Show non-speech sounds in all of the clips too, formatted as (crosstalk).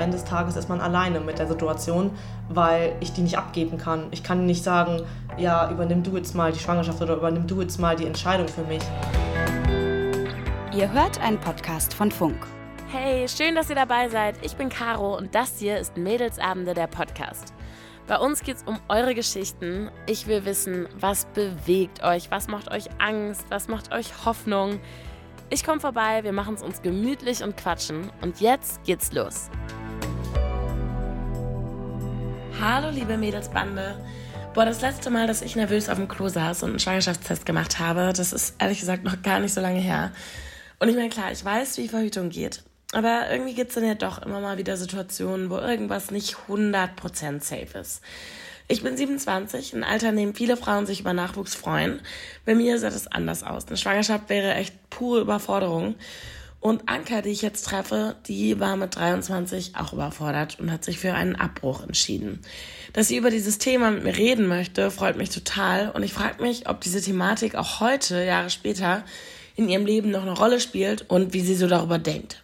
am Ende des Tages ist man alleine mit der Situation, weil ich die nicht abgeben kann. Ich kann nicht sagen, ja, übernimm du jetzt mal die Schwangerschaft oder übernimm du jetzt mal die Entscheidung für mich. Ihr hört einen Podcast von Funk. Hey, schön, dass ihr dabei seid. Ich bin Caro und das hier ist Mädelsabende der Podcast. Bei uns geht es um eure Geschichten. Ich will wissen, was bewegt euch, was macht euch Angst, was macht euch Hoffnung. Ich komme vorbei, wir machen es uns gemütlich und quatschen. Und jetzt geht's los. Hallo, liebe Mädelsbande. Boah, das letzte Mal, dass ich nervös auf dem Klo saß und einen Schwangerschaftstest gemacht habe, das ist ehrlich gesagt noch gar nicht so lange her. Und ich meine, klar, ich weiß, wie Verhütung geht. Aber irgendwie gibt es dann ja doch immer mal wieder Situationen, wo irgendwas nicht 100% safe ist. Ich bin 27, ein Alter, in dem viele Frauen sich über Nachwuchs freuen. Bei mir sah das anders aus. Eine Schwangerschaft wäre echt pure Überforderung. Und Anka, die ich jetzt treffe, die war mit 23 auch überfordert und hat sich für einen Abbruch entschieden. Dass sie über dieses Thema mit mir reden möchte, freut mich total. Und ich frage mich, ob diese Thematik auch heute, Jahre später, in ihrem Leben noch eine Rolle spielt und wie sie so darüber denkt.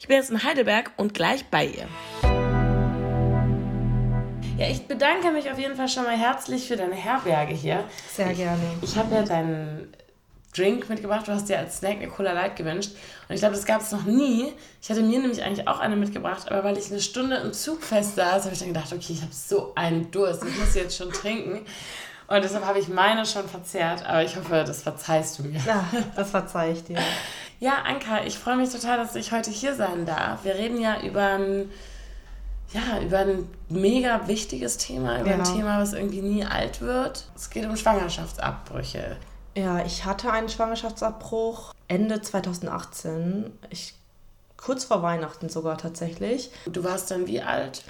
Ich bin jetzt in Heidelberg und gleich bei ihr. Ja, ich bedanke mich auf jeden Fall schon mal herzlich für deine Herberge hier. Sehr gerne. Ich, ich habe ja deinen Drink mitgebracht. Du hast dir als Snack eine Cola Light gewünscht. Und ich glaube, das gab es noch nie. Ich hatte mir nämlich eigentlich auch eine mitgebracht, aber weil ich eine Stunde im Zug fest saß, habe ich dann gedacht, okay, ich habe so einen Durst. Ich muss jetzt schon trinken. Und deshalb habe ich meine schon verzehrt, aber ich hoffe, das verzeihst du mir. Ja, das verzeih ich dir. Ja, Anka, ich freue mich total, dass ich heute hier sein darf. Wir reden ja über ein, ja, über ein mega wichtiges Thema, über genau. ein Thema, was irgendwie nie alt wird. Es geht um Schwangerschaftsabbrüche. Ja, ich hatte einen Schwangerschaftsabbruch Ende 2018. Ich, kurz vor Weihnachten sogar tatsächlich. Du warst dann wie alt?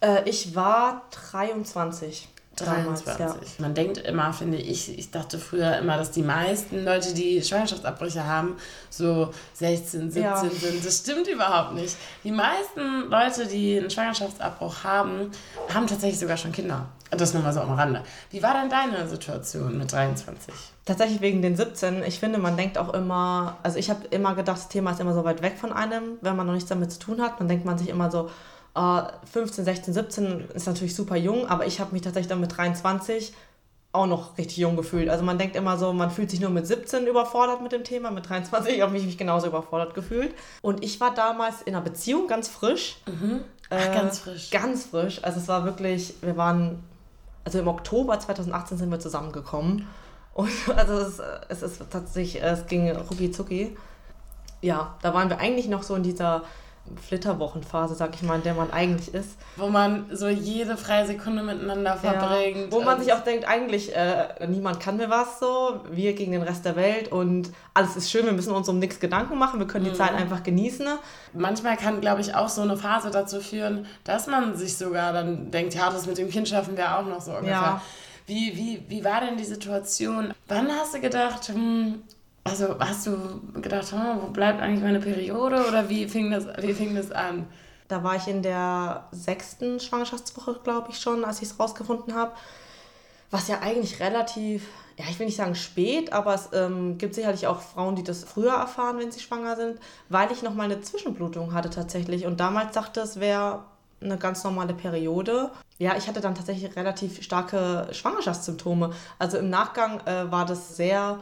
Äh, ich war 23. 23. Ja. Man denkt immer, finde ich, ich dachte früher immer, dass die meisten Leute, die Schwangerschaftsabbrüche haben, so 16, 17 ja. sind. Das stimmt überhaupt nicht. Die meisten Leute, die einen Schwangerschaftsabbruch haben, haben tatsächlich sogar schon Kinder. Das nur mal so am Rande. Wie war denn deine Situation mit 23? Tatsächlich wegen den 17. Ich finde, man denkt auch immer, also ich habe immer gedacht, das Thema ist immer so weit weg von einem, wenn man noch nichts damit zu tun hat. Dann denkt man sich immer so, 15, 16, 17 ist natürlich super jung, aber ich habe mich tatsächlich dann mit 23 auch noch richtig jung gefühlt. Also man denkt immer so, man fühlt sich nur mit 17 überfordert mit dem Thema, mit 23 (laughs) habe ich mich genauso überfordert gefühlt. Und ich war damals in einer Beziehung ganz frisch. Mhm. Ach, äh, ganz frisch. Ganz frisch. Also es war wirklich, wir waren, also im Oktober 2018 sind wir zusammengekommen. (laughs) Und also es, es ist tatsächlich, es ging rucki zucki. Ja, da waren wir eigentlich noch so in dieser Flitterwochenphase, sag ich mal, in der man eigentlich ist. Wo man so jede freie Sekunde miteinander verbringt. Ja, wo man sich auch denkt, eigentlich, äh, niemand kann mir was so, wir gegen den Rest der Welt und alles ist schön, wir müssen uns um nichts Gedanken machen, wir können die mhm. Zeit einfach genießen. Manchmal kann, glaube ich, auch so eine Phase dazu führen, dass man sich sogar dann denkt, ja, das mit dem Kind schaffen wir auch noch so ungefähr. Ja. Wie, wie, wie war denn die Situation? Wann hast du gedacht, hm, also hast du gedacht, oh, wo bleibt eigentlich meine Periode oder wie fing das, wie fing das an? Da war ich in der sechsten Schwangerschaftswoche, glaube ich schon, als ich es rausgefunden habe. Was ja eigentlich relativ, ja, ich will nicht sagen spät, aber es ähm, gibt sicherlich auch Frauen, die das früher erfahren, wenn sie schwanger sind, weil ich nochmal eine Zwischenblutung hatte tatsächlich. Und damals dachte es wäre eine ganz normale Periode. Ja, ich hatte dann tatsächlich relativ starke Schwangerschaftssymptome. Also im Nachgang äh, war das sehr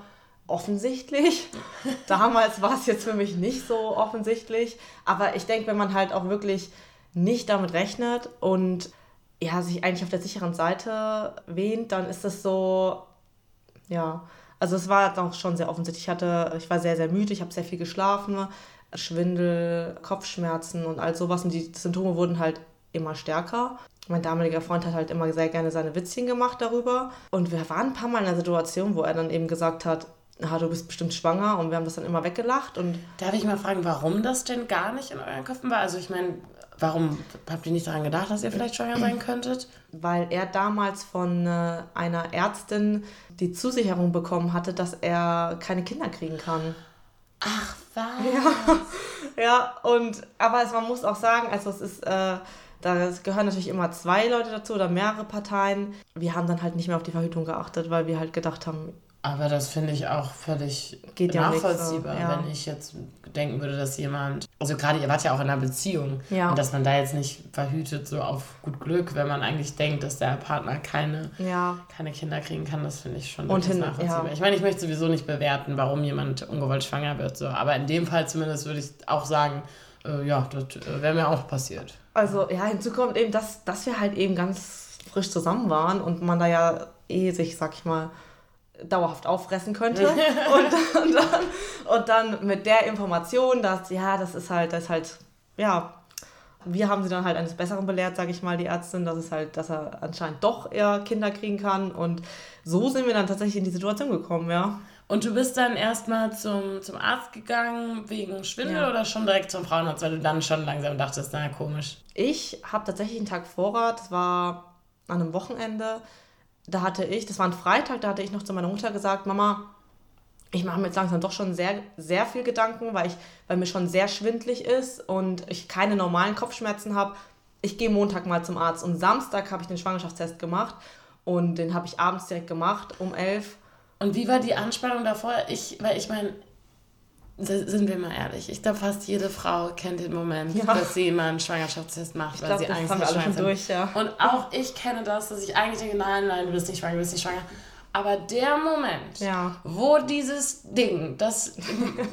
offensichtlich. Damals war es jetzt für mich nicht so offensichtlich. Aber ich denke, wenn man halt auch wirklich nicht damit rechnet und ja, sich eigentlich auf der sicheren Seite wähnt, dann ist es so, ja, also es war doch schon sehr offensichtlich. Ich hatte, ich war sehr, sehr müde, ich habe sehr viel geschlafen, Schwindel, Kopfschmerzen und all sowas. Und die Symptome wurden halt immer stärker. Mein damaliger Freund hat halt immer sehr gerne seine Witzchen gemacht darüber. Und wir waren ein paar Mal in einer Situation, wo er dann eben gesagt hat, ah, du bist bestimmt schwanger und wir haben das dann immer weggelacht. Und Darf ich mal fragen, warum das denn gar nicht in euren Köpfen war? Also ich meine, warum habt ihr nicht daran gedacht, dass ihr vielleicht schwanger sein könntet? Weil er damals von äh, einer Ärztin die Zusicherung bekommen hatte, dass er keine Kinder kriegen kann. Ach, was? Ja, (laughs) ja und aber es, man muss auch sagen, also es ist... Äh, da gehören natürlich immer zwei Leute dazu oder mehrere Parteien. Wir haben dann halt nicht mehr auf die Verhütung geachtet, weil wir halt gedacht haben, Aber das finde ich auch völlig Geht ja nachvollziehbar, so, ja. wenn ich jetzt denken würde, dass jemand, also gerade ihr wart ja auch in einer Beziehung ja. und dass man da jetzt nicht verhütet so auf gut Glück, wenn man eigentlich denkt, dass der Partner keine, ja. keine Kinder kriegen kann, das finde ich schon und hin, nachvollziehbar. Ja. Ich meine, ich möchte sowieso nicht bewerten, warum jemand ungewollt schwanger wird, so, aber in dem Fall zumindest würde ich auch sagen, äh, ja, das äh, wäre mir auch passiert. Also ja, hinzu kommt eben, dass, dass wir halt eben ganz frisch zusammen waren und man da ja eh sich, sag ich mal, dauerhaft auffressen könnte. und, (laughs) und, dann, und dann mit der Information, dass, ja, das ist halt, das ist halt, ja, wir haben sie dann halt eines Besseren belehrt, sage ich mal, die Ärztin, dass es halt, dass er anscheinend doch eher Kinder kriegen kann. Und so sind wir dann tatsächlich in die Situation gekommen, ja. Und du bist dann erstmal zum, zum Arzt gegangen wegen Schwindel ja. oder schon direkt zum Frauenarzt, weil du dann schon langsam dachtest, na komisch. Ich habe tatsächlich einen Tag Vorrat, das war an einem Wochenende, da hatte ich, das war ein Freitag, da hatte ich noch zu meiner Mutter gesagt, Mama, ich mache mir jetzt langsam doch schon sehr, sehr viel Gedanken, weil, ich, weil mir schon sehr schwindlig ist und ich keine normalen Kopfschmerzen habe. Ich gehe Montag mal zum Arzt und Samstag habe ich den Schwangerschaftstest gemacht und den habe ich abends direkt gemacht um elf. Und wie war die Anspannung davor? Ich, weil ich meine, sind wir mal ehrlich, ich glaube, fast jede Frau kennt den Moment, ja. dass sie immer einen Schwangerschaftstest macht, ich weil glaub, sie Angst hat, schwanger sind. Durch, ja. Und auch ich kenne das, dass ich eigentlich denke, nein, nein, du bist nicht schwanger, du bist nicht schwanger. Aber der Moment, ja. wo dieses Ding das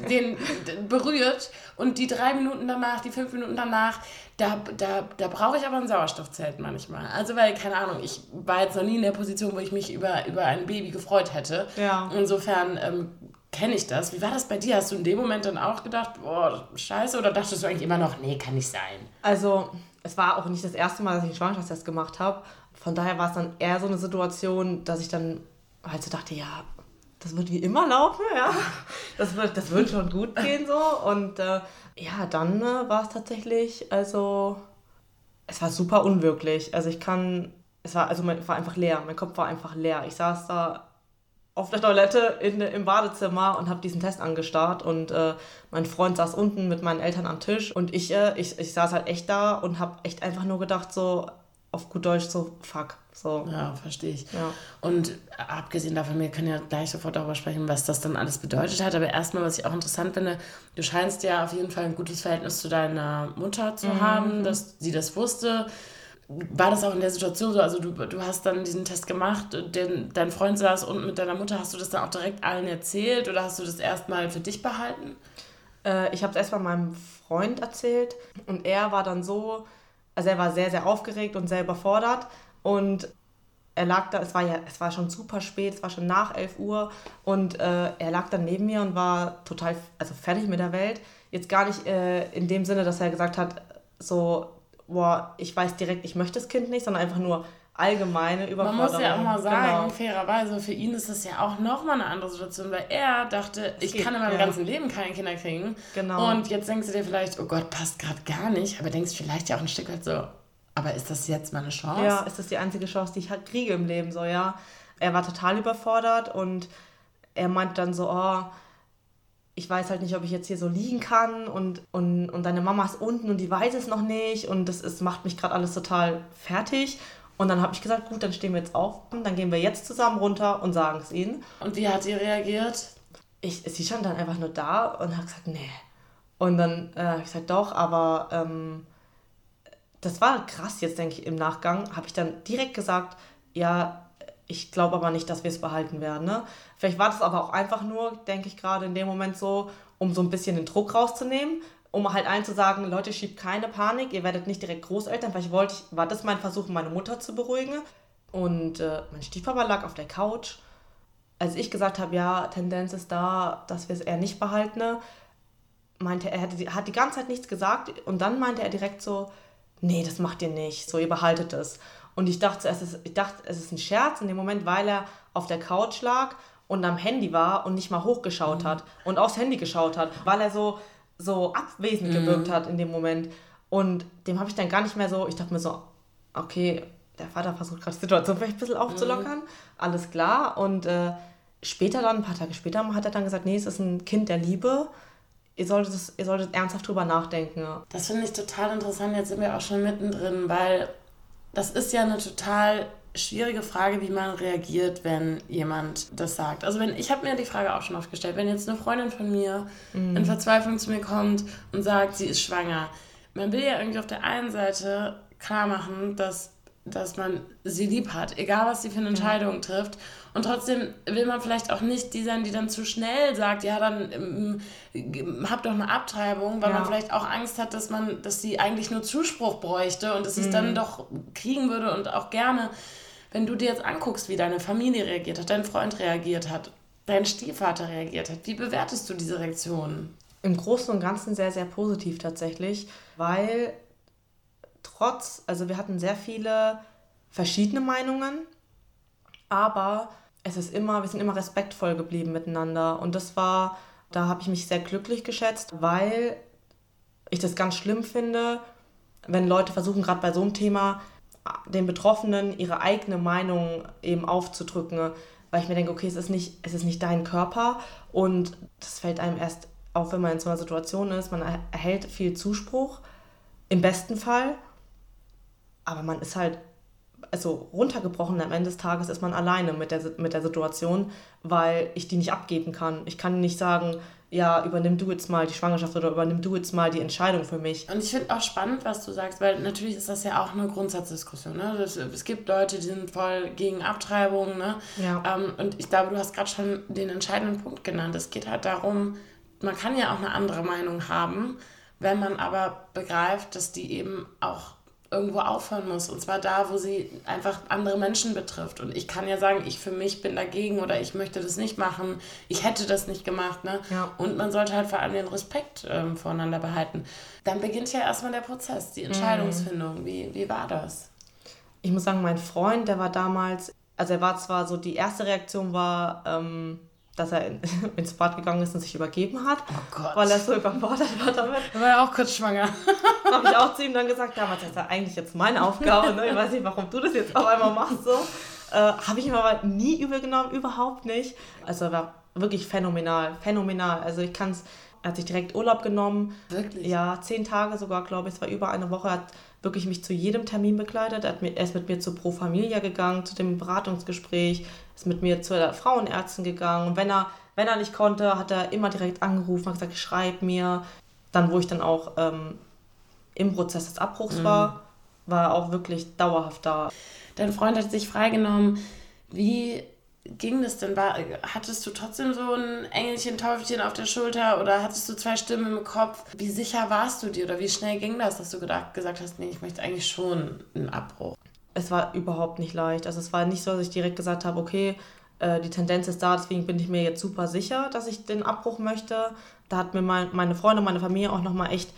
den, (laughs) den, berührt und die drei Minuten danach, die fünf Minuten danach, da, da, da brauche ich aber ein Sauerstoffzelt manchmal. Also, weil, keine Ahnung, ich war jetzt noch nie in der Position, wo ich mich über, über ein Baby gefreut hätte. Ja. Insofern ähm, kenne ich das. Wie war das bei dir? Hast du in dem Moment dann auch gedacht, boah, scheiße, oder dachtest du eigentlich immer noch, nee, kann nicht sein? Also, es war auch nicht das erste Mal, dass ich einen Schwangerschaftstest gemacht habe. Von daher war es dann eher so eine Situation, dass ich dann halt so dachte, ja, das wird wie immer laufen, ja. (laughs) Das wird, das wird schon gut gehen so. Und äh, ja, dann äh, war es tatsächlich, also, es war super unwirklich. Also ich kann, es war, also mein, war einfach leer. Mein Kopf war einfach leer. Ich saß da auf der Toilette in, im Badezimmer und habe diesen Test angestarrt und äh, mein Freund saß unten mit meinen Eltern am Tisch und ich, äh, ich, ich saß halt echt da und habe echt einfach nur gedacht so auf gut Deutsch so fuck so ja verstehe ich ja. und abgesehen davon wir können ja gleich sofort darüber sprechen was das dann alles bedeutet hat aber erstmal was ich auch interessant finde du scheinst ja auf jeden Fall ein gutes Verhältnis zu deiner Mutter zu mhm. haben dass sie das wusste war das auch in der Situation so? Also du, du hast dann diesen Test gemacht, den, dein Freund saß und mit deiner Mutter, hast du das dann auch direkt allen erzählt oder hast du das erstmal für dich behalten? Äh, ich habe es erstmal meinem Freund erzählt und er war dann so, also er war sehr, sehr aufgeregt und sehr überfordert und er lag da, es war ja, es war schon super spät, es war schon nach 11 Uhr und äh, er lag dann neben mir und war total, also fertig mit der Welt. Jetzt gar nicht äh, in dem Sinne, dass er gesagt hat, so, boah, ich weiß direkt, ich möchte das Kind nicht, sondern einfach nur allgemeine Überforderung. Man muss ja auch mal sagen, genau. fairerweise, für ihn ist das ja auch nochmal eine andere Situation, weil er dachte, ich geht, kann in meinem ja. ganzen Leben keine Kinder kriegen. Genau. Und jetzt denkst du dir vielleicht, oh Gott, passt gerade gar nicht, aber denkst vielleicht ja auch ein Stück weit so, aber ist das jetzt meine Chance? Ja, ist das die einzige Chance, die ich halt kriege im Leben, so, ja. Er war total überfordert und er meinte dann so, oh, ich weiß halt nicht, ob ich jetzt hier so liegen kann und, und, und deine Mama ist unten und die weiß es noch nicht und das ist, macht mich gerade alles total fertig. Und dann habe ich gesagt, gut, dann stehen wir jetzt auf und dann gehen wir jetzt zusammen runter und sagen es ihnen. Und wie hat sie reagiert? Ich, sie stand dann einfach nur da und hat gesagt, nee. Und dann äh, habe ich gesagt, doch, aber ähm, das war krass jetzt, denke ich, im Nachgang. Habe ich dann direkt gesagt, ja, ich glaube aber nicht, dass wir es behalten werden. Ne? Vielleicht war das aber auch einfach nur, denke ich gerade in dem Moment so, um so ein bisschen den Druck rauszunehmen, um halt allen zu sagen, Leute, schiebt keine Panik, ihr werdet nicht direkt Großeltern. Vielleicht wollte ich, war das mein Versuch, meine Mutter zu beruhigen. Und äh, mein Stiefpapa lag auf der Couch. Als ich gesagt habe, ja, Tendenz ist da, dass wir es eher nicht behalten, meinte er, er hat die ganze Zeit nichts gesagt und dann meinte er direkt so, nee, das macht ihr nicht, so ihr behaltet es. Und ich dachte, es ist, ich dachte, es ist ein Scherz in dem Moment, weil er auf der Couch lag und am Handy war und nicht mal hochgeschaut mhm. hat und aufs Handy geschaut hat, weil er so, so abwesend mhm. gewirkt hat in dem Moment. Und dem habe ich dann gar nicht mehr so, ich dachte mir so, okay, der Vater versucht gerade die Situation vielleicht ein bisschen aufzulockern, mhm. alles klar. Und äh, später dann, ein paar Tage später, hat er dann gesagt, nee, es ist ein Kind der Liebe. Ihr solltet, ihr solltet ernsthaft drüber nachdenken. Das finde ich total interessant. Jetzt sind wir auch schon mittendrin, weil das ist ja eine total schwierige Frage, wie man reagiert, wenn jemand das sagt. Also wenn ich habe mir die Frage auch schon oft gestellt, wenn jetzt eine Freundin von mir mm. in Verzweiflung zu mir kommt und sagt, sie ist schwanger, man will ja irgendwie auf der einen Seite klar machen, dass dass man sie lieb hat, egal was sie für eine Entscheidung trifft. Und trotzdem will man vielleicht auch nicht die sein, die dann zu schnell sagt, ja, dann ähm, hab doch eine Abtreibung, weil ja. man vielleicht auch Angst hat, dass man, dass sie eigentlich nur Zuspruch bräuchte und dass sie es dann mhm. doch kriegen würde und auch gerne, wenn du dir jetzt anguckst, wie deine Familie reagiert hat, dein Freund reagiert hat, dein Stiefvater reagiert hat, wie bewertest du diese Reaktionen? Im Großen und Ganzen sehr, sehr positiv tatsächlich, weil trotz, also wir hatten sehr viele verschiedene Meinungen, aber es ist immer, wir sind immer respektvoll geblieben miteinander. Und das war, da habe ich mich sehr glücklich geschätzt, weil ich das ganz schlimm finde, wenn Leute versuchen, gerade bei so einem Thema, den Betroffenen ihre eigene Meinung eben aufzudrücken, weil ich mir denke, okay, es ist nicht, es ist nicht dein Körper und das fällt einem erst auf, wenn man in so einer Situation ist. Man erhält viel Zuspruch, im besten Fall, aber man ist halt, also runtergebrochen am Ende des Tages ist man alleine mit der, mit der Situation, weil ich die nicht abgeben kann. Ich kann nicht sagen, ja, übernimm du jetzt mal die Schwangerschaft oder übernimm du jetzt mal die Entscheidung für mich. Und ich finde auch spannend, was du sagst, weil natürlich ist das ja auch eine Grundsatzdiskussion. Ne? Das, es gibt Leute, die sind voll gegen Abtreibung. Ne? Ja. Ähm, und ich glaube, du hast gerade schon den entscheidenden Punkt genannt. Es geht halt darum, man kann ja auch eine andere Meinung haben, wenn man aber begreift, dass die eben auch irgendwo aufhören muss. Und zwar da, wo sie einfach andere Menschen betrifft. Und ich kann ja sagen, ich für mich bin dagegen oder ich möchte das nicht machen. Ich hätte das nicht gemacht. Ne? Ja. Und man sollte halt vor allem den Respekt ähm, voreinander behalten. Dann beginnt ja erstmal der Prozess, die Entscheidungsfindung. Mhm. Wie, wie war das? Ich muss sagen, mein Freund, der war damals, also er war zwar so, die erste Reaktion war, ähm, dass er in, (laughs) ins Bad gegangen ist und sich übergeben hat, oh weil er so überfordert war damit. Da war ja auch kurz schwanger. (laughs) Habe ich auch zu ihm dann gesagt, damals ist ja eigentlich jetzt meine Aufgabe, ne? ich weiß nicht, warum du das jetzt auf einmal machst so. Äh, Habe ich ihm aber nie übel genommen, überhaupt nicht. Also er war wirklich phänomenal, phänomenal. Also ich kann es, er hat sich direkt Urlaub genommen. Wirklich? Ja, zehn Tage sogar, glaube ich, es war über eine Woche, hat wirklich mich zu jedem Termin begleitet. Er, ist mit mir zu Pro Familia gegangen, zu dem Beratungsgespräch, ist mit mir zu der Frauenärztin gegangen. Und wenn er, wenn er nicht konnte, hat er immer direkt angerufen, hat gesagt, schreib mir. Dann, wo ich dann auch ähm, im Prozess des Abbruchs mhm. war, war er auch wirklich dauerhaft da. Dein Freund hat sich freigenommen. Wie ging das denn? War, hattest du trotzdem so ein Engelchen, Teufelchen auf der Schulter oder hattest du zwei Stimmen im Kopf? Wie sicher warst du dir oder wie schnell ging das, dass du gedacht, gesagt hast, nee, ich möchte eigentlich schon einen Abbruch? es war überhaupt nicht leicht. Also es war nicht so, dass ich direkt gesagt habe, okay, äh, die Tendenz ist da, deswegen bin ich mir jetzt super sicher, dass ich den Abbruch möchte. Da hat mir mein, meine Freunde, meine Familie auch nochmal echt,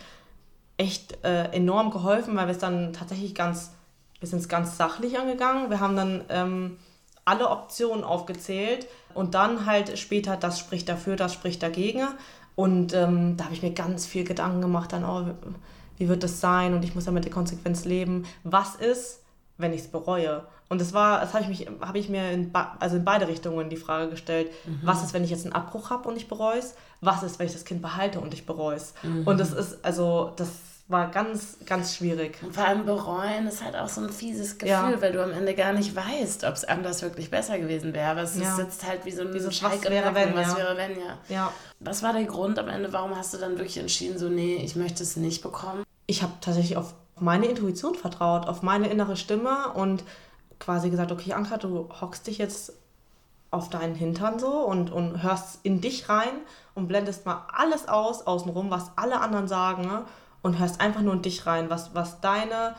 echt äh, enorm geholfen, weil wir es dann tatsächlich ganz, wir sind es ganz sachlich angegangen. Wir haben dann ähm, alle Optionen aufgezählt und dann halt später, das spricht dafür, das spricht dagegen. Und ähm, da habe ich mir ganz viel Gedanken gemacht, dann, oh, wie wird das sein? Und ich muss ja mit der Konsequenz leben. Was ist, wenn ich es bereue. Und das war, das habe ich, mich, hab ich mir in, also in beide Richtungen die Frage gestellt, mhm. was ist, wenn ich jetzt einen Abbruch habe und ich bereue es? Was ist, wenn ich das Kind behalte und ich bereue es? Mhm. Und das ist, also, das war ganz, ganz schwierig. Und vor allem bereuen ist halt auch so ein fieses Gefühl, ja. weil du am Ende gar nicht weißt, ob es anders wirklich besser gewesen wäre. Aber es ja. sitzt halt wie so ein, wie so was wäre, wenn, was ja. wäre, wenn, ja. ja. Was war der Grund am Ende, warum hast du dann wirklich entschieden, so, nee, ich möchte es nicht bekommen? Ich habe tatsächlich auf meine Intuition vertraut, auf meine innere Stimme und quasi gesagt, okay, Anka, du hockst dich jetzt auf deinen Hintern so und, und hörst in dich rein und blendest mal alles aus, außenrum, was alle anderen sagen ne? Und hörst einfach nur in dich rein, was, was deine,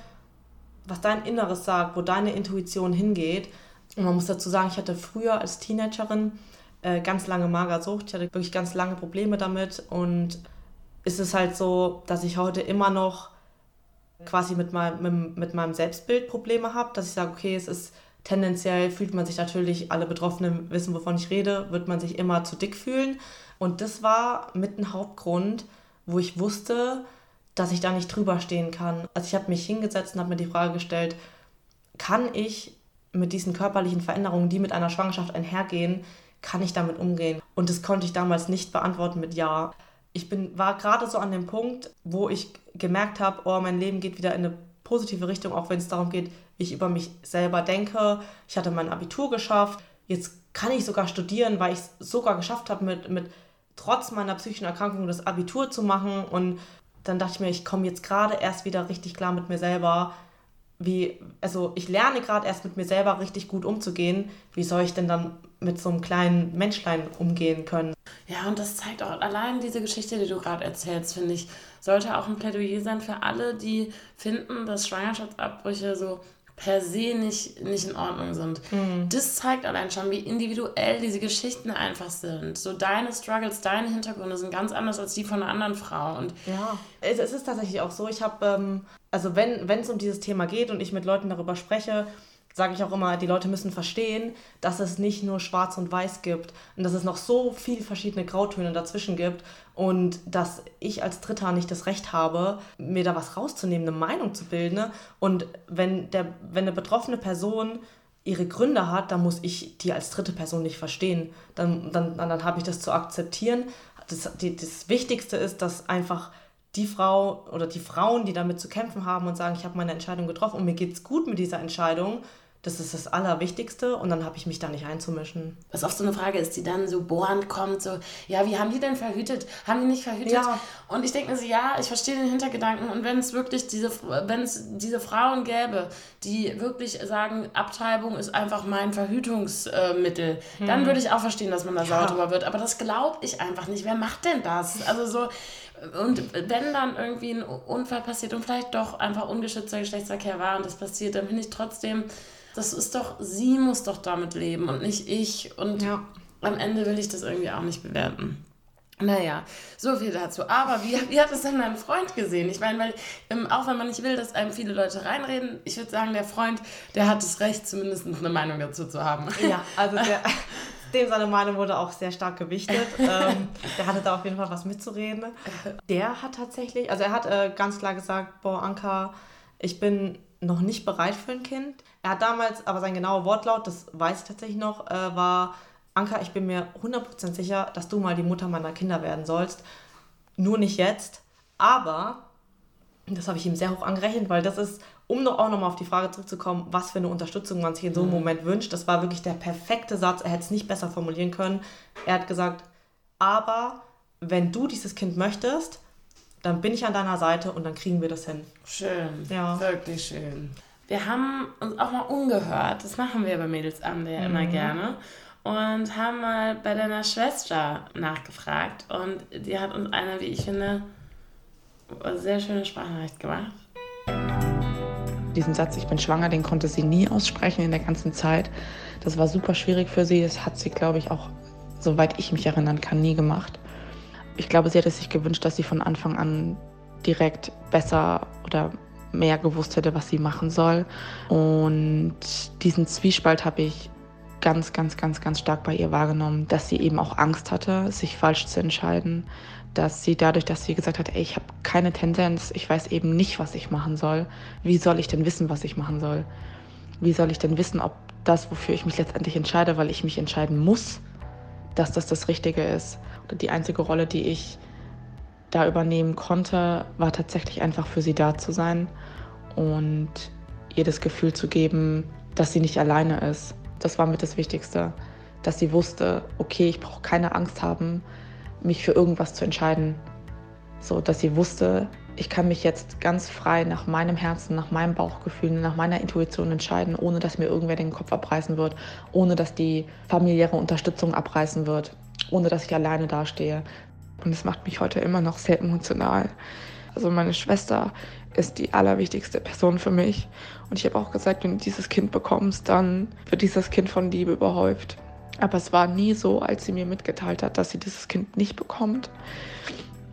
was dein Inneres sagt, wo deine Intuition hingeht. Und man muss dazu sagen, ich hatte früher als Teenagerin äh, ganz lange Magersucht, ich hatte wirklich ganz lange Probleme damit und ist es halt so, dass ich heute immer noch quasi mit meinem, mit meinem Selbstbild Probleme habe, dass ich sage, okay, es ist tendenziell fühlt man sich natürlich, alle Betroffenen wissen, wovon ich rede, wird man sich immer zu dick fühlen. Und das war mit ein Hauptgrund, wo ich wusste, dass ich da nicht drüber stehen kann. Also ich habe mich hingesetzt und habe mir die Frage gestellt, kann ich mit diesen körperlichen Veränderungen, die mit einer Schwangerschaft einhergehen, kann ich damit umgehen? Und das konnte ich damals nicht beantworten mit Ja ich bin, war gerade so an dem Punkt, wo ich gemerkt habe, oh, mein Leben geht wieder in eine positive Richtung, auch wenn es darum geht, wie ich über mich selber denke. Ich hatte mein Abitur geschafft. Jetzt kann ich sogar studieren, weil ich es sogar geschafft habe, mit, mit trotz meiner psychischen Erkrankung das Abitur zu machen. Und dann dachte ich mir, ich komme jetzt gerade erst wieder richtig klar mit mir selber. Wie, also ich lerne gerade erst mit mir selber richtig gut umzugehen. Wie soll ich denn dann mit so einem kleinen Menschlein umgehen können? Ja, und das zeigt auch allein diese Geschichte, die du gerade erzählst, finde ich, sollte auch ein Plädoyer sein für alle, die finden, dass Schwangerschaftsabbrüche so per se nicht, nicht in Ordnung sind. Mhm. Das zeigt allein schon, wie individuell diese Geschichten einfach sind. So deine Struggles, deine Hintergründe sind ganz anders als die von einer anderen Frau. Und ja, es, es ist tatsächlich auch so. Ich habe, ähm, also wenn es um dieses Thema geht und ich mit Leuten darüber spreche, sage ich auch immer, die Leute müssen verstehen, dass es nicht nur schwarz und weiß gibt und dass es noch so viele verschiedene Grautöne dazwischen gibt und dass ich als Dritter nicht das Recht habe, mir da was rauszunehmen, eine Meinung zu bilden. Ne? Und wenn, der, wenn eine betroffene Person ihre Gründe hat, dann muss ich die als dritte Person nicht verstehen. Dann, dann, dann, dann habe ich das zu akzeptieren. Das, die, das Wichtigste ist, dass einfach die Frau oder die Frauen, die damit zu kämpfen haben und sagen, ich habe meine Entscheidung getroffen und mir geht es gut mit dieser Entscheidung, das ist das Allerwichtigste und dann habe ich mich da nicht einzumischen. Was oft so eine Frage ist, die dann so bohrend kommt, so, ja, wie haben die denn verhütet? Haben die nicht verhütet? Ja. Und ich denke mir so, ja, ich verstehe den Hintergedanken und wenn es wirklich diese, wenn es diese Frauen gäbe, die wirklich sagen, Abtreibung ist einfach mein Verhütungsmittel, hm. dann würde ich auch verstehen, dass man da sauer drüber wird. Aber das glaube ich einfach nicht. Wer macht denn das? Also so, und wenn dann irgendwie ein Unfall passiert und vielleicht doch einfach ungeschützter Geschlechtsverkehr war und das passiert, dann finde ich trotzdem, das ist doch, sie muss doch damit leben und nicht ich. Und ja. am Ende will ich das irgendwie auch nicht bewerten. Naja, so viel dazu. Aber wie, wie hat es denn dein Freund gesehen? Ich meine, weil ähm, auch wenn man nicht will, dass einem viele Leute reinreden, ich würde sagen, der Freund, der hat das Recht, zumindest eine Meinung dazu zu haben. Ja, also der, (laughs) dem seine Meinung wurde auch sehr stark gewichtet. (laughs) ähm, der hatte da auf jeden Fall was mitzureden. Der hat tatsächlich, also er hat äh, ganz klar gesagt, boah, Anka, ich bin noch nicht bereit für ein Kind. Er hat damals, aber sein genauer Wortlaut, das weiß ich tatsächlich noch, äh, war, Anka, ich bin mir 100% sicher, dass du mal die Mutter meiner Kinder werden sollst. Nur nicht jetzt. Aber, das habe ich ihm sehr hoch angerechnet, weil das ist, um noch, auch nochmal auf die Frage zurückzukommen, was für eine Unterstützung man sich in so einem mhm. Moment wünscht. Das war wirklich der perfekte Satz. Er hätte es nicht besser formulieren können. Er hat gesagt, aber wenn du dieses Kind möchtest, dann bin ich an deiner Seite und dann kriegen wir das hin. Schön. Ja. Wirklich schön. Wir haben uns auch mal umgehört. Das machen wir bei Mädels am ja mhm. immer gerne. Und haben mal bei deiner Schwester nachgefragt. Und die hat uns eine, wie ich finde, sehr schöne Sprachnachricht gemacht. Diesen Satz, ich bin schwanger, den konnte sie nie aussprechen in der ganzen Zeit. Das war super schwierig für sie. Das hat sie, glaube ich, auch, soweit ich mich erinnern kann, nie gemacht ich glaube, sie hätte sich gewünscht, dass sie von Anfang an direkt besser oder mehr gewusst hätte, was sie machen soll. Und diesen Zwiespalt habe ich ganz, ganz, ganz, ganz stark bei ihr wahrgenommen, dass sie eben auch Angst hatte, sich falsch zu entscheiden, dass sie dadurch, dass sie gesagt hat, ey, ich habe keine Tendenz, ich weiß eben nicht, was ich machen soll, wie soll ich denn wissen, was ich machen soll? Wie soll ich denn wissen, ob das, wofür ich mich letztendlich entscheide, weil ich mich entscheiden muss, dass das das Richtige ist? die einzige Rolle, die ich da übernehmen konnte, war tatsächlich einfach für sie da zu sein und ihr das Gefühl zu geben, dass sie nicht alleine ist. Das war mit das Wichtigste, dass sie wusste, okay, ich brauche keine Angst haben, mich für irgendwas zu entscheiden. So, dass sie wusste, ich kann mich jetzt ganz frei nach meinem Herzen, nach meinem Bauchgefühl, nach meiner Intuition entscheiden, ohne dass mir irgendwer den Kopf abreißen wird, ohne dass die familiäre Unterstützung abreißen wird ohne dass ich alleine dastehe. Und es macht mich heute immer noch sehr emotional. Also meine Schwester ist die allerwichtigste Person für mich. Und ich habe auch gesagt, wenn du dieses Kind bekommst, dann wird dieses Kind von Liebe überhäuft. Aber es war nie so, als sie mir mitgeteilt hat, dass sie dieses Kind nicht bekommt,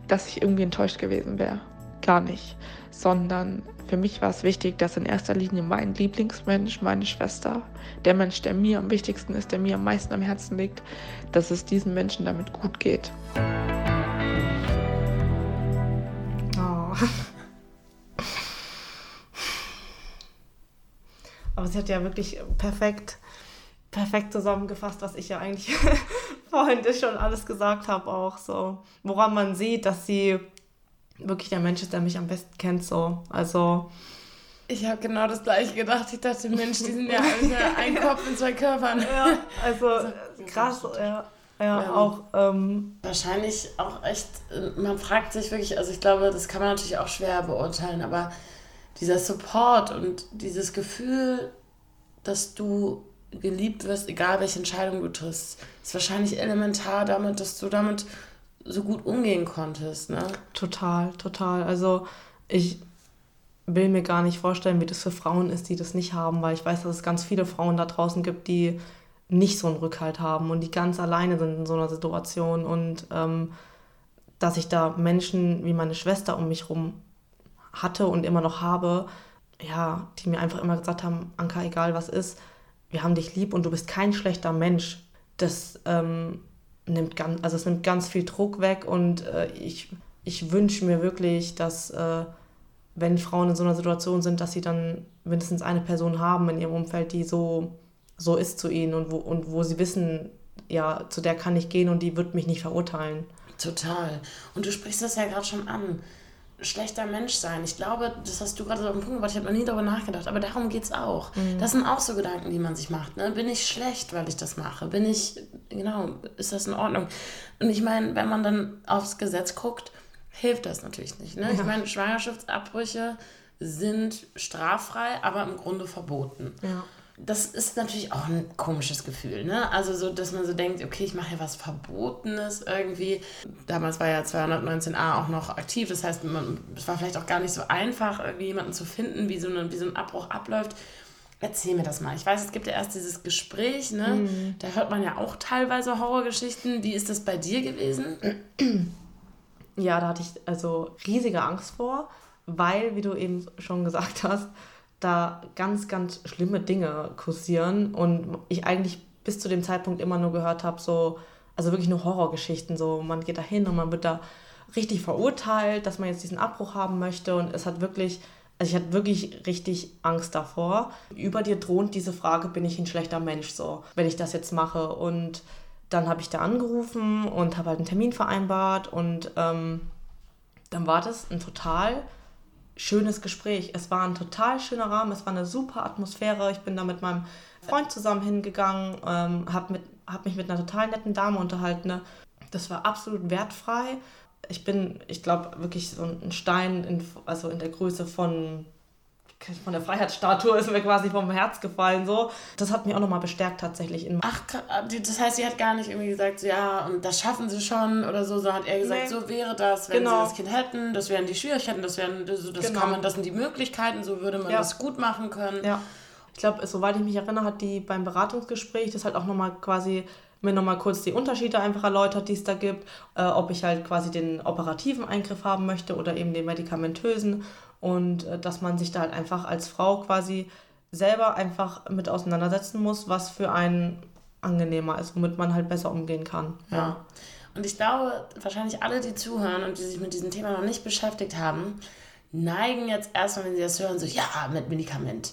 dass ich irgendwie enttäuscht gewesen wäre. Gar nicht. Sondern für mich war es wichtig, dass in erster Linie mein Lieblingsmensch, meine Schwester, der Mensch, der mir am wichtigsten ist, der mir am meisten am Herzen liegt, dass es diesen Menschen damit gut geht. Oh. (laughs) Aber sie hat ja wirklich perfekt, perfekt zusammengefasst, was ich ja eigentlich (laughs) vorhin schon alles gesagt habe, auch so. Woran man sieht, dass sie wirklich der Mensch ist, der mich am besten kennt. So. Also Ich habe genau das gleiche gedacht. Ich dachte, Mensch, die sind ja (laughs) ein Kopf in zwei Körpern. Ja, also (laughs) krass, ja. Ja, ähm, auch. Ähm, wahrscheinlich auch echt, äh, man fragt sich wirklich, also ich glaube, das kann man natürlich auch schwer beurteilen, aber dieser Support und dieses Gefühl, dass du geliebt wirst, egal welche Entscheidung du triffst, ist wahrscheinlich elementar damit, dass du damit so gut umgehen konntest. Ne? Total, total. Also ich will mir gar nicht vorstellen, wie das für Frauen ist, die das nicht haben, weil ich weiß, dass es ganz viele Frauen da draußen gibt, die nicht so einen Rückhalt haben und die ganz alleine sind in so einer Situation und ähm, dass ich da Menschen wie meine Schwester um mich herum hatte und immer noch habe, ja, die mir einfach immer gesagt haben, Anka, egal was ist, wir haben dich lieb und du bist kein schlechter Mensch. Das ähm, nimmt ganz, also es nimmt ganz viel Druck weg und äh, ich, ich wünsche mir wirklich, dass äh, wenn Frauen in so einer Situation sind, dass sie dann mindestens eine Person haben in ihrem Umfeld, die so, so ist zu ihnen und wo, und wo sie wissen, ja, zu der kann ich gehen und die wird mich nicht verurteilen. Total. Und du sprichst das ja gerade schon an schlechter Mensch sein. Ich glaube, das hast du gerade so auf den Punkt gebracht, ich habe noch nie darüber nachgedacht, aber darum geht es auch. Mhm. Das sind auch so Gedanken, die man sich macht. Ne? Bin ich schlecht, weil ich das mache? Bin ich, genau, ist das in Ordnung? Und ich meine, wenn man dann aufs Gesetz guckt, hilft das natürlich nicht. Ne? Ja. Ich meine, Schwangerschaftsabbrüche sind straffrei, aber im Grunde verboten. Ja das ist natürlich auch ein komisches Gefühl, ne? Also so, dass man so denkt, okay, ich mache hier was Verbotenes irgendwie. Damals war ja 219a auch noch aktiv, das heißt, es war vielleicht auch gar nicht so einfach, irgendwie jemanden zu finden, wie so, eine, wie so ein Abbruch abläuft. Erzähl mir das mal. Ich weiß, es gibt ja erst dieses Gespräch, ne? Mhm. Da hört man ja auch teilweise Horrorgeschichten. Wie ist das bei dir gewesen? Ja, da hatte ich also riesige Angst vor, weil, wie du eben schon gesagt hast, da ganz, ganz schlimme Dinge kursieren und ich eigentlich bis zu dem Zeitpunkt immer nur gehört habe, so, also wirklich nur Horrorgeschichten, so man geht da hin und man wird da richtig verurteilt, dass man jetzt diesen Abbruch haben möchte und es hat wirklich, also ich hatte wirklich richtig Angst davor. Über dir thront diese Frage, bin ich ein schlechter Mensch, so, wenn ich das jetzt mache und dann habe ich da angerufen und habe halt einen Termin vereinbart und ähm, dann war das ein total schönes Gespräch. Es war ein total schöner Rahmen, es war eine super Atmosphäre. Ich bin da mit meinem Freund zusammen hingegangen, ähm, habe hab mich mit einer total netten Dame unterhalten. Ne? Das war absolut wertfrei. Ich bin, ich glaube, wirklich so ein Stein, in, also in der Größe von von der Freiheitsstatue ist mir quasi vom Herz gefallen. So. Das hat mich auch nochmal bestärkt tatsächlich. In Ach, das heißt, sie hat gar nicht irgendwie gesagt, so, ja, und das schaffen sie schon oder so, sondern hat er gesagt, nee. so wäre das, wenn genau. sie das Kind hätten, das wären die Schwierigkeiten, das wären, das, das genau. kann man, das sind die Möglichkeiten, so würde man ja. das gut machen können. Ja. Ich glaube, soweit ich mich erinnere, hat die beim Beratungsgespräch das halt auch nochmal quasi mir nochmal kurz die Unterschiede einfach erläutert, die es da gibt, äh, ob ich halt quasi den operativen Eingriff haben möchte oder eben den medikamentösen und äh, dass man sich da halt einfach als Frau quasi selber einfach mit auseinandersetzen muss, was für einen angenehmer ist, womit man halt besser umgehen kann. Ja. ja. Und ich glaube, wahrscheinlich alle, die zuhören und die sich mit diesem Thema noch nicht beschäftigt haben, neigen jetzt erstmal, wenn sie das hören, so, ja, mit Medikament.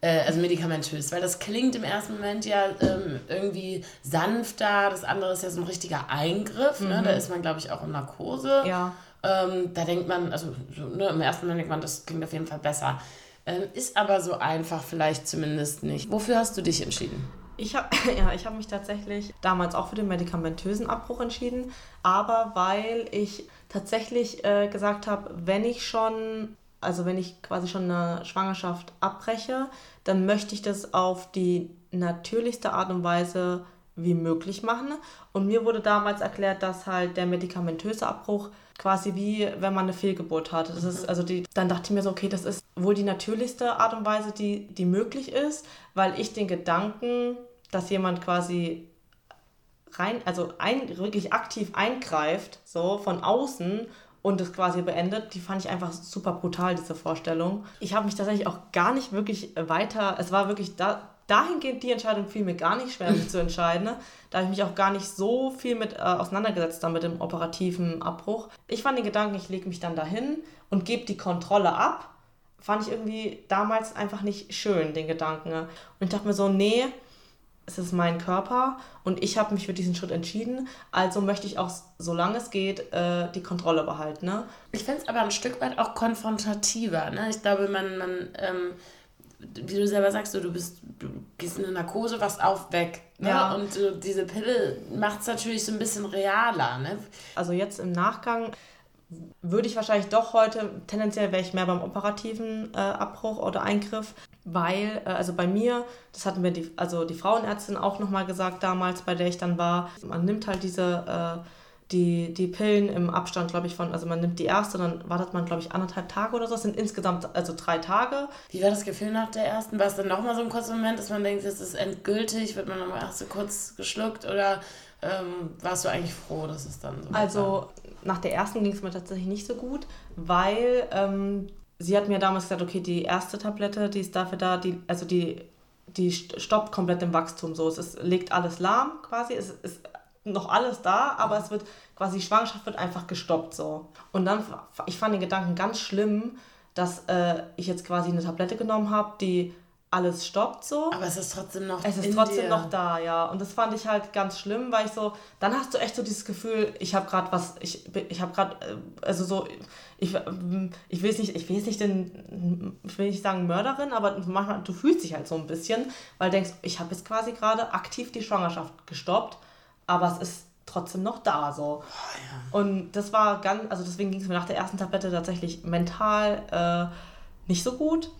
Äh, also medikamentös, weil das klingt im ersten Moment ja ähm, irgendwie sanfter, das andere ist ja so ein richtiger Eingriff, mhm. ne? da ist man, glaube ich, auch in Narkose. Ja. Ähm, da denkt man, also so, ne, im ersten Moment denkt man, das klingt auf jeden Fall besser. Ähm, ist aber so einfach vielleicht zumindest nicht. Wofür hast du dich entschieden? Ich habe (laughs) ja, hab mich tatsächlich damals auch für den medikamentösen Abbruch entschieden, aber weil ich tatsächlich äh, gesagt habe, wenn ich schon, also wenn ich quasi schon eine Schwangerschaft abbreche, dann möchte ich das auf die natürlichste Art und Weise wie möglich machen. Und mir wurde damals erklärt, dass halt der medikamentöse Abbruch quasi wie wenn man eine Fehlgeburt hat. Das ist, mhm. also die, dann dachte ich mir so, okay, das ist wohl die natürlichste Art und Weise, die, die möglich ist, weil ich den Gedanken, dass jemand quasi rein, also ein, wirklich aktiv eingreift, so von außen und es quasi beendet, die fand ich einfach super brutal, diese Vorstellung. Ich habe mich tatsächlich auch gar nicht wirklich weiter, es war wirklich da, dahingehend die Entscheidung fiel mir gar nicht schwer, mich zu entscheiden. Ne? Da habe ich mich auch gar nicht so viel mit äh, auseinandergesetzt dann mit dem operativen Abbruch. Ich fand den Gedanken, ich lege mich dann dahin und gebe die Kontrolle ab, fand ich irgendwie damals einfach nicht schön, den Gedanken. Und ich dachte mir so, nee, es ist mein Körper und ich habe mich für diesen Schritt entschieden, also möchte ich auch, solange es geht, äh, die Kontrolle behalten. Ne? Ich finde es aber ein Stück weit auch konfrontativer. Ne? Ich glaube, man, man ähm, wie du selber sagst, du, bist, du gehst in eine Narkose, wachst auf, weg. Ne? Ja. Und äh, diese Pille macht es natürlich so ein bisschen realer. Ne? Also jetzt im Nachgang würde ich wahrscheinlich doch heute, tendenziell wäre ich mehr beim operativen äh, Abbruch oder Eingriff, weil, äh, also bei mir, das hatten mir die, also die Frauenärztin auch nochmal gesagt damals, bei der ich dann war, man nimmt halt diese, äh, die, die Pillen im Abstand, glaube ich, von, also man nimmt die erste, dann wartet man, glaube ich, anderthalb Tage oder so, das sind insgesamt also drei Tage. Wie war das Gefühl nach der ersten? War es dann nochmal so ein kurzer Moment, dass man denkt, es ist endgültig, wird man nochmal erst so kurz geschluckt oder ähm, warst du eigentlich froh, dass es dann so Also nach der ersten ging es mir tatsächlich nicht so gut, weil ähm, sie hat mir damals gesagt, okay, die erste Tablette, die ist dafür da, die, also die, die stoppt komplett im Wachstum. So, es ist, legt alles lahm quasi, es ist noch alles da, aber es wird quasi, die Schwangerschaft wird einfach gestoppt so. Und dann, ich fand den Gedanken ganz schlimm, dass äh, ich jetzt quasi eine Tablette genommen habe, die alles stoppt so. Aber es ist trotzdem noch Es ist trotzdem dir. noch da, ja. Und das fand ich halt ganz schlimm, weil ich so, dann hast du echt so dieses Gefühl, ich habe gerade was, ich, ich habe gerade, äh, also so, ich, ich will es nicht, ich will es nicht den, ich will nicht sagen Mörderin, aber manchmal, du fühlst dich halt so ein bisschen, weil du denkst, ich habe jetzt quasi gerade aktiv die Schwangerschaft gestoppt, aber es ist trotzdem noch da so. Oh, ja. Und das war ganz, also deswegen ging es mir nach der ersten Tablette tatsächlich mental äh, nicht so gut.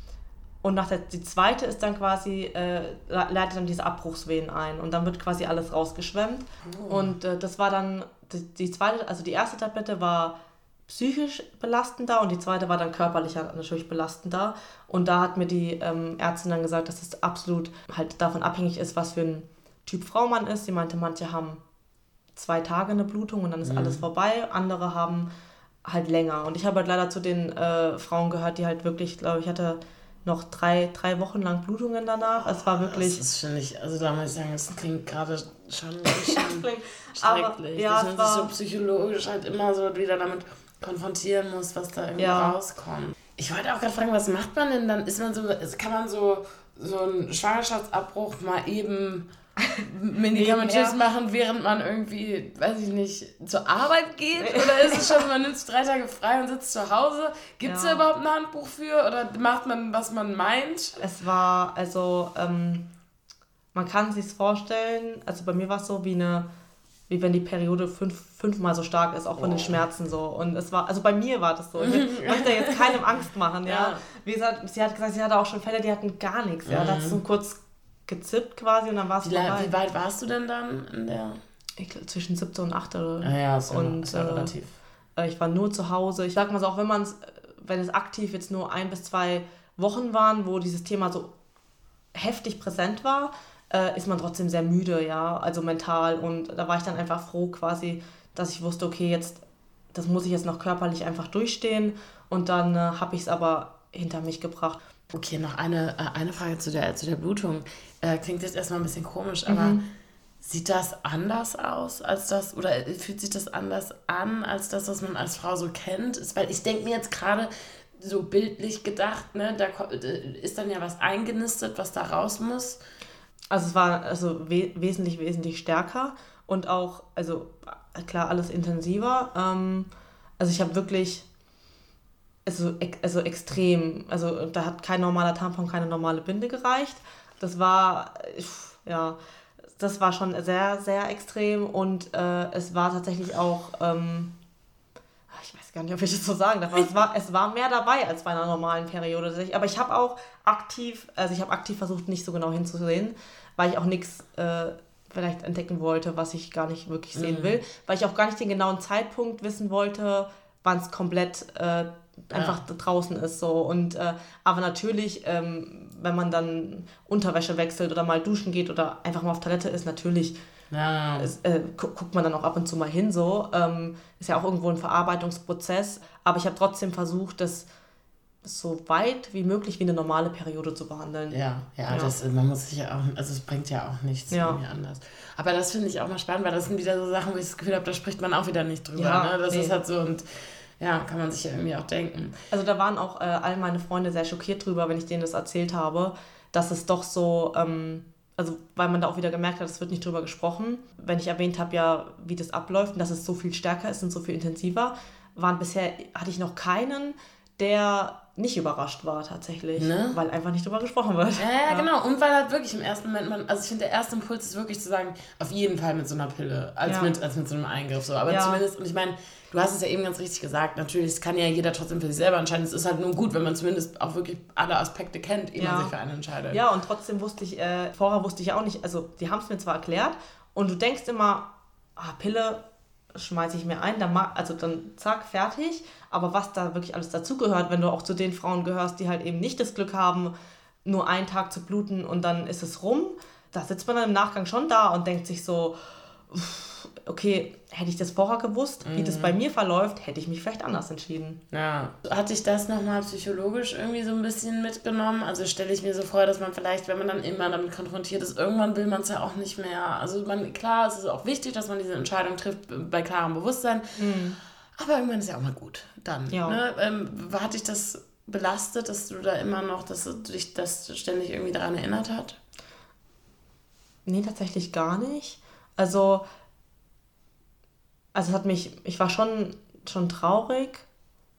Und nach der, die zweite ist dann quasi, äh, leitet dann diese Abbruchswehen ein und dann wird quasi alles rausgeschwemmt. Oh. Und äh, das war dann, die, die, zweite, also die erste Tablette war psychisch belastender und die zweite war dann körperlich natürlich belastender. Und da hat mir die ähm, Ärztin dann gesagt, dass es absolut halt davon abhängig ist, was für ein Typ Frau man ist. Sie meinte, manche haben zwei Tage eine Blutung und dann ist mhm. alles vorbei. Andere haben halt länger. Und ich habe halt leider zu den äh, Frauen gehört, die halt wirklich, glaube ich, hatte noch drei, drei Wochen lang Blutungen danach. Es war wirklich. Das finde ich, also da muss ich sagen, es klingt gerade schon (laughs) bisschen schrecklich. ja, dass man sich so psychologisch halt immer so wieder damit konfrontieren muss, was da irgendwie ja. rauskommt. Ich wollte auch gerade fragen, was macht man denn dann? Ist man so, kann man so, so einen Schwangerschaftsabbruch mal eben medikamentös machen, während man irgendwie, weiß ich nicht, zur Arbeit geht? Oder ist es schon, man nimmt drei Tage frei und sitzt zu Hause? Gibt es ja. da überhaupt ein Handbuch für? Oder macht man, was man meint? Es war, also, ähm, man kann sich vorstellen, also bei mir war es so wie eine, wie wenn die Periode fünf, fünfmal so stark ist, auch von oh. den Schmerzen so. Und es war, also bei mir war das so. (laughs) Ich möchte jetzt keinem Angst machen, ja. ja. Wie gesagt, sie hat gesagt, sie hatte auch schon Fälle, die hatten gar nichts, ja. Mhm. Da hat so kurz gezippt quasi und dann war es vorbei. Wie weit warst du denn dann in der? Ich glaube, zwischen 17 und 8. Ah ja, ist ja, und, ist ja äh, relativ. Äh, ich war nur zu Hause. Ich sag mal so, auch wenn man es, wenn es aktiv jetzt nur ein bis zwei Wochen waren, wo dieses Thema so heftig präsent war, äh, ist man trotzdem sehr müde, ja, also mental. Und da war ich dann einfach froh quasi, dass ich wusste, okay, jetzt, das muss ich jetzt noch körperlich einfach durchstehen. Und dann äh, habe ich es aber hinter mich gebracht. Okay, noch eine, äh, eine Frage zu der, zu der Blutung. Äh, klingt jetzt erstmal ein bisschen komisch, aber mhm. sieht das anders aus als das, oder fühlt sich das anders an als das, was man als Frau so kennt? Ist, weil ich denke mir jetzt gerade so bildlich gedacht, ne, da ist dann ja was eingenistet, was da raus muss. Also es war also we wesentlich, wesentlich stärker und auch, also klar, alles intensiver. Ähm, also ich habe wirklich also, also extrem. Also da hat kein normaler Tampon, keine normale Binde gereicht. Das war, ja, das war schon sehr, sehr extrem und äh, es war tatsächlich auch, ähm, ich weiß gar nicht, ob ich das so sagen darf, aber es war, es war mehr dabei als bei einer normalen Periode. Aber ich habe auch aktiv, also ich habe aktiv versucht, nicht so genau hinzusehen, weil ich auch nichts äh, vielleicht entdecken wollte, was ich gar nicht wirklich sehen mhm. will, weil ich auch gar nicht den genauen Zeitpunkt wissen wollte, wann es komplett äh, einfach ja. draußen ist so und äh, aber natürlich ähm, wenn man dann Unterwäsche wechselt oder mal duschen geht oder einfach mal auf Toilette ist natürlich ja. ist, äh, gu guckt man dann auch ab und zu mal hin so ähm, ist ja auch irgendwo ein Verarbeitungsprozess aber ich habe trotzdem versucht das so weit wie möglich wie eine normale Periode zu behandeln. Ja, ja, ja. Das, man muss sich ja auch, also es bringt ja auch nichts ja. anders. Aber das finde ich auch mal spannend, weil das sind wieder so Sachen, wo ich das Gefühl habe, da spricht man auch wieder nicht drüber. Ja, ne? Das nee. ist halt so und ja, kann man sich ja irgendwie auch denken. Also da waren auch äh, all meine Freunde sehr schockiert drüber, wenn ich denen das erzählt habe, dass es doch so, ähm, also weil man da auch wieder gemerkt hat, es wird nicht drüber gesprochen. Wenn ich erwähnt habe, ja, wie das abläuft und dass es so viel stärker ist und so viel intensiver, waren bisher, hatte ich noch keinen, der nicht überrascht war tatsächlich, ne? weil einfach nicht drüber gesprochen wird. Ja, ja, genau. Und weil halt wirklich im ersten Moment man, also ich finde, der erste Impuls ist wirklich zu sagen, auf jeden Fall mit so einer Pille, als, ja. mit, als mit so einem Eingriff. So. Aber ja. zumindest, und ich meine, du hast es ja eben ganz richtig gesagt, natürlich, es kann ja jeder trotzdem für sich selber entscheiden. Es ist halt nur gut, wenn man zumindest auch wirklich alle Aspekte kennt, ehe man sich für einen entscheidet. Ja, und trotzdem wusste ich, äh, vorher wusste ich ja auch nicht, also die haben es mir zwar erklärt und du denkst immer, ah, Pille, schmeiße ich mir ein, dann also dann zack, fertig. Aber was da wirklich alles dazugehört, wenn du auch zu den Frauen gehörst, die halt eben nicht das Glück haben, nur einen Tag zu bluten und dann ist es rum, da sitzt man dann im Nachgang schon da und denkt sich so, okay, hätte ich das vorher gewusst, mhm. wie das bei mhm. mir verläuft, hätte ich mich vielleicht anders entschieden. Ja. Hat sich das nochmal psychologisch irgendwie so ein bisschen mitgenommen? Also stelle ich mir so vor, dass man vielleicht, wenn man dann immer damit konfrontiert ist, irgendwann will man es ja auch nicht mehr. Also man, klar, es ist auch wichtig, dass man diese Entscheidung trifft bei klarem Bewusstsein. Mhm. Aber irgendwann ist ja auch mal gut. Dann. Ja. Ne? Ähm, hat dich das belastet, dass du da immer noch, dass dich das ständig irgendwie daran erinnert hat? Nee, tatsächlich gar nicht. Also also hat mich, ich war schon, schon traurig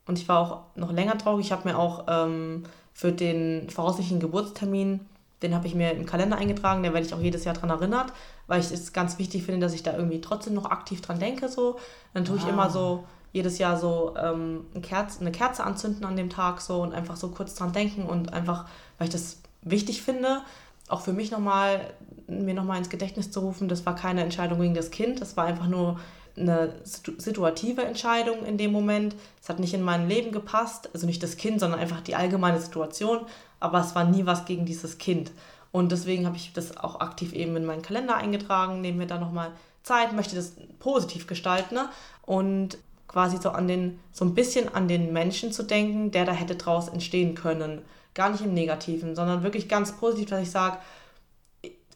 und ich war auch noch länger traurig. Ich habe mir auch ähm, für den voraussichtlichen Geburtstermin, den habe ich mir im Kalender eingetragen, da werde ich auch jedes Jahr dran erinnert, weil ich es ganz wichtig finde, dass ich da irgendwie trotzdem noch aktiv dran denke. So. Dann tue wow. ich immer so jedes Jahr so ähm, eine, Kerze, eine Kerze anzünden an dem Tag so und einfach so kurz dran denken und einfach, weil ich das wichtig finde, auch für mich nochmal, mir nochmal ins Gedächtnis zu rufen, das war keine Entscheidung gegen das Kind, das war einfach nur eine situative Entscheidung in dem Moment. Es hat nicht in mein Leben gepasst, also nicht das Kind, sondern einfach die allgemeine Situation. Aber es war nie was gegen dieses Kind. Und deswegen habe ich das auch aktiv eben in meinen Kalender eingetragen, nehme mir da nochmal Zeit, möchte das positiv gestalten ne? und quasi so an den, so ein bisschen an den Menschen zu denken, der da hätte draus entstehen können. Gar nicht im Negativen, sondern wirklich ganz positiv, dass ich sage,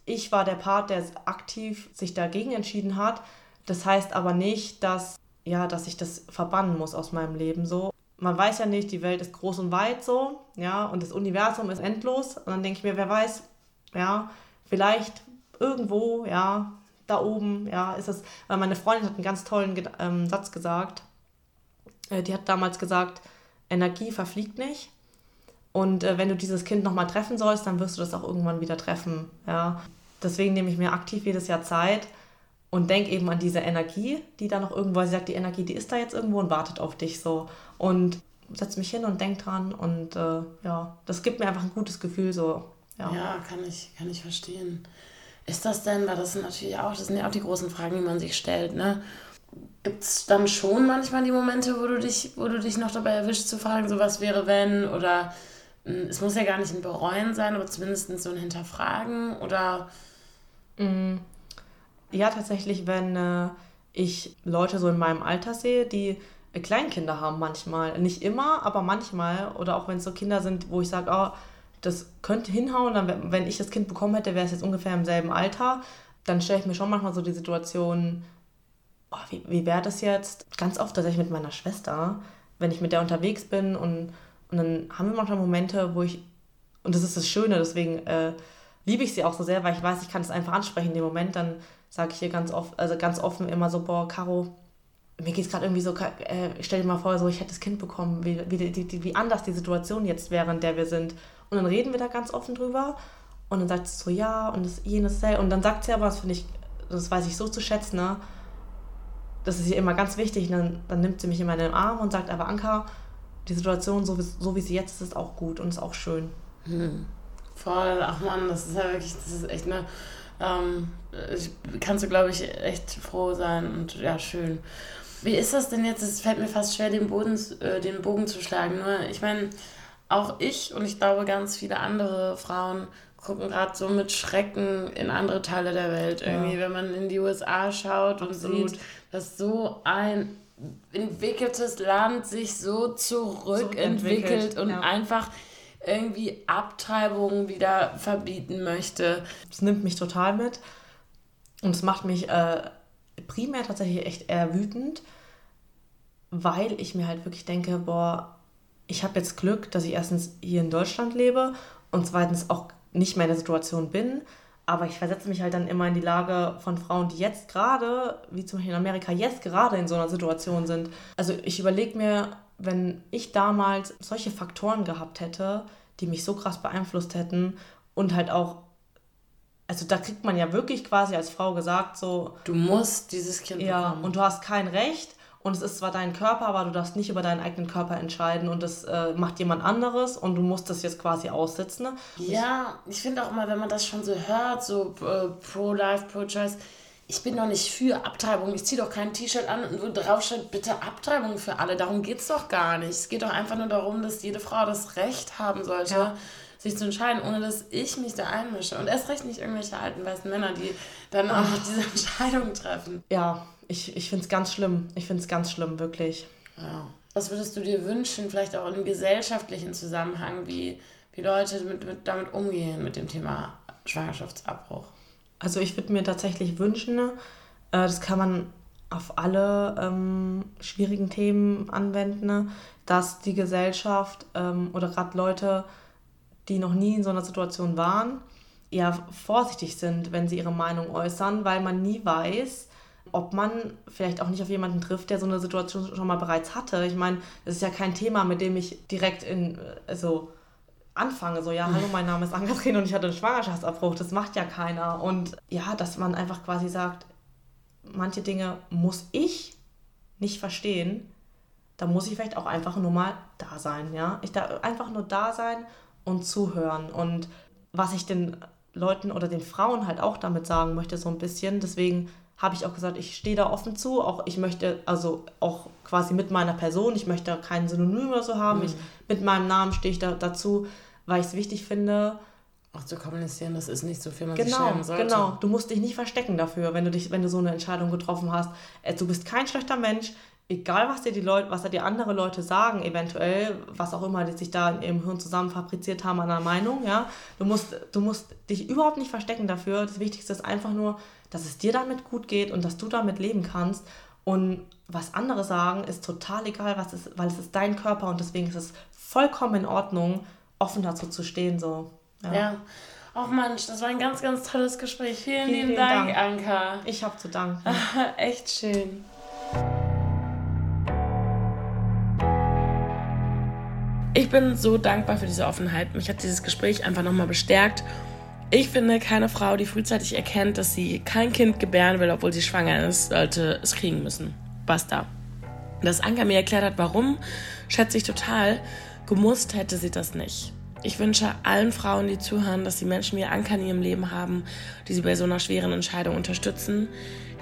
ich war der Part, der aktiv sich dagegen entschieden hat das heißt aber nicht, dass, ja, dass ich das verbannen muss aus meinem Leben so. Man weiß ja nicht, die Welt ist groß und weit so, ja, und das Universum ist endlos. Und dann denke ich mir, wer weiß, ja, vielleicht irgendwo, ja, da oben, ja, ist es, weil meine Freundin hat einen ganz tollen ähm, Satz gesagt. Äh, die hat damals gesagt, Energie verfliegt nicht. Und äh, wenn du dieses Kind nochmal treffen sollst, dann wirst du das auch irgendwann wieder treffen. Ja. Deswegen nehme ich mir aktiv jedes Jahr Zeit, und denk eben an diese Energie, die da noch irgendwo, sie sagt, die Energie, die ist da jetzt irgendwo und wartet auf dich so. Und setz mich hin und denk dran und äh, ja, das gibt mir einfach ein gutes Gefühl so. Ja. ja, kann ich, kann ich verstehen. Ist das denn, weil das sind natürlich auch, das sind ja auch die großen Fragen, die man sich stellt, ne? Gibt es dann schon manchmal die Momente, wo du dich, wo du dich noch dabei erwischt zu fragen, so was wäre wenn oder es muss ja gar nicht ein Bereuen sein, aber zumindest so ein Hinterfragen oder mm. Ja, tatsächlich, wenn äh, ich Leute so in meinem Alter sehe, die äh, Kleinkinder haben manchmal. Nicht immer, aber manchmal. Oder auch wenn es so Kinder sind, wo ich sage, oh, das könnte hinhauen. Dann, wenn ich das Kind bekommen hätte, wäre es jetzt ungefähr im selben Alter. Dann stelle ich mir schon manchmal so die Situation, oh, wie, wie wäre das jetzt? Ganz oft tatsächlich mit meiner Schwester, wenn ich mit der unterwegs bin und, und dann haben wir manchmal Momente, wo ich, und das ist das Schöne, deswegen äh, liebe ich sie auch so sehr, weil ich weiß, ich kann es einfach ansprechen in dem Moment, dann sage ich ihr ganz oft, also ganz offen immer so, boah, Caro, mir geht es gerade irgendwie so, äh, stell dir mal vor, so ich hätte das Kind bekommen, wie, wie, wie, wie anders die Situation jetzt wäre, in der wir sind. Und dann reden wir da ganz offen drüber und dann sagt sie so, ja, und das jenes, und dann sagt sie aber, das finde ich, das weiß ich so zu schätzen, ne? Das ist ihr immer ganz wichtig. Und dann, dann nimmt sie mich in meinen Arm und sagt, aber Anka, die Situation, so wie, so wie sie jetzt ist, ist auch gut und ist auch schön. Hm. Voll, ach man, das ist ja wirklich, das ist echt eine ähm, kannst du, glaube ich, echt froh sein und ja, schön. Wie ist das denn jetzt? Es fällt mir fast schwer, den, Boden, äh, den Bogen zu schlagen. Nur, ich meine, auch ich und ich glaube ganz viele andere Frauen gucken gerade so mit Schrecken in andere Teile der Welt. Irgendwie, ja. wenn man in die USA schaut Absolut. und sieht, dass so ein entwickeltes Land sich so zurückentwickelt und ja. einfach irgendwie Abtreibungen wieder verbieten möchte. Das nimmt mich total mit und es macht mich äh, primär tatsächlich echt eher wütend, weil ich mir halt wirklich denke, boah, ich habe jetzt Glück, dass ich erstens hier in Deutschland lebe und zweitens auch nicht mehr in der Situation bin. Aber ich versetze mich halt dann immer in die Lage von Frauen, die jetzt gerade, wie zum Beispiel in Amerika, jetzt gerade in so einer Situation sind. Also ich überlege mir, wenn ich damals solche Faktoren gehabt hätte, die mich so krass beeinflusst hätten und halt auch, also da kriegt man ja wirklich quasi als Frau gesagt, so. Du musst dieses Kind Ja, bekommen. und du hast kein Recht und es ist zwar dein Körper, aber du darfst nicht über deinen eigenen Körper entscheiden und das äh, macht jemand anderes und du musst das jetzt quasi aussitzen. Ne? Ja, ich finde auch immer, wenn man das schon so hört, so äh, pro-life, pro-choice, ich bin doch nicht für Abtreibung. Ich ziehe doch kein T-Shirt an und wo drauf steht, bitte Abtreibung für alle. Darum geht es doch gar nicht. Es geht doch einfach nur darum, dass jede Frau das Recht haben sollte, ja. sich zu entscheiden, ohne dass ich mich da einmische. Und erst recht nicht irgendwelche alten weißen Männer, die dann auch diese Entscheidung treffen. Ja, ich, ich finde es ganz schlimm. Ich finde es ganz schlimm, wirklich. Ja. Was würdest du dir wünschen, vielleicht auch im gesellschaftlichen Zusammenhang, wie, wie Leute mit, mit, damit umgehen, mit dem Thema Schwangerschaftsabbruch? Also ich würde mir tatsächlich wünschen, äh, das kann man auf alle ähm, schwierigen Themen anwenden, dass die Gesellschaft ähm, oder gerade Leute, die noch nie in so einer Situation waren, eher vorsichtig sind, wenn sie ihre Meinung äußern, weil man nie weiß, ob man vielleicht auch nicht auf jemanden trifft, der so eine Situation schon mal bereits hatte. Ich meine, das ist ja kein Thema, mit dem ich direkt in, also anfange, so, ja, hallo, mein Name ist Ann-Kathrin und ich hatte einen Schwangerschaftsabbruch, das macht ja keiner. Und ja, dass man einfach quasi sagt, manche Dinge muss ich nicht verstehen, da muss ich vielleicht auch einfach nur mal da sein, ja. Ich da einfach nur da sein und zuhören. Und was ich den Leuten oder den Frauen halt auch damit sagen möchte, so ein bisschen, deswegen habe ich auch gesagt, ich stehe da offen zu. Auch ich möchte, also auch quasi mit meiner Person, ich möchte kein Synonym oder so haben. Mhm. Ich, mit meinem Namen stehe ich da dazu, weil ich es wichtig finde. Auch zu kommunizieren, das ist nicht so viel, man genau, sich schämen sollte. Genau, du musst dich nicht verstecken dafür, wenn du dich, wenn du so eine Entscheidung getroffen hast. Äh, du bist kein schlechter Mensch, egal was dir die Leute, was dir andere Leute sagen, eventuell, was auch immer die sich da im Hirn zusammen fabriziert haben an einer Meinung, ja. Du musst, du musst dich überhaupt nicht verstecken dafür. Das Wichtigste ist einfach nur, dass es dir damit gut geht und dass du damit leben kannst. Und was andere sagen, ist total egal, was ist, weil es ist dein Körper und deswegen ist es vollkommen in Ordnung, offen dazu zu stehen. So. Ja. ja. Ach Mensch, das war ein ganz, ganz tolles Gespräch. Vielen, vielen lieben Dank, Dank, Anka. Ich habe zu danken. (laughs) Echt schön. Ich bin so dankbar für diese Offenheit. Mich hat dieses Gespräch einfach nochmal bestärkt ich finde, keine Frau, die frühzeitig erkennt, dass sie kein Kind gebären will, obwohl sie schwanger ist, sollte es kriegen müssen. Basta. Dass Anka mir erklärt hat, warum, schätze ich total. Gemusst hätte sie das nicht. Ich wünsche allen Frauen, die zuhören, dass sie Menschen wie Anka in ihrem Leben haben, die sie bei so einer schweren Entscheidung unterstützen.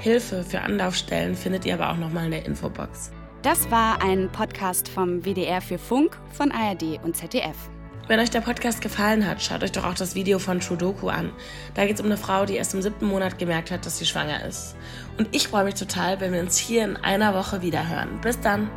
Hilfe für Anlaufstellen findet ihr aber auch nochmal in der Infobox. Das war ein Podcast vom WDR für Funk von ARD und ZDF. Wenn euch der Podcast gefallen hat, schaut euch doch auch das Video von Trudoku an. Da geht es um eine Frau, die erst im siebten Monat gemerkt hat, dass sie schwanger ist. Und ich freue mich total, wenn wir uns hier in einer Woche wieder hören. Bis dann!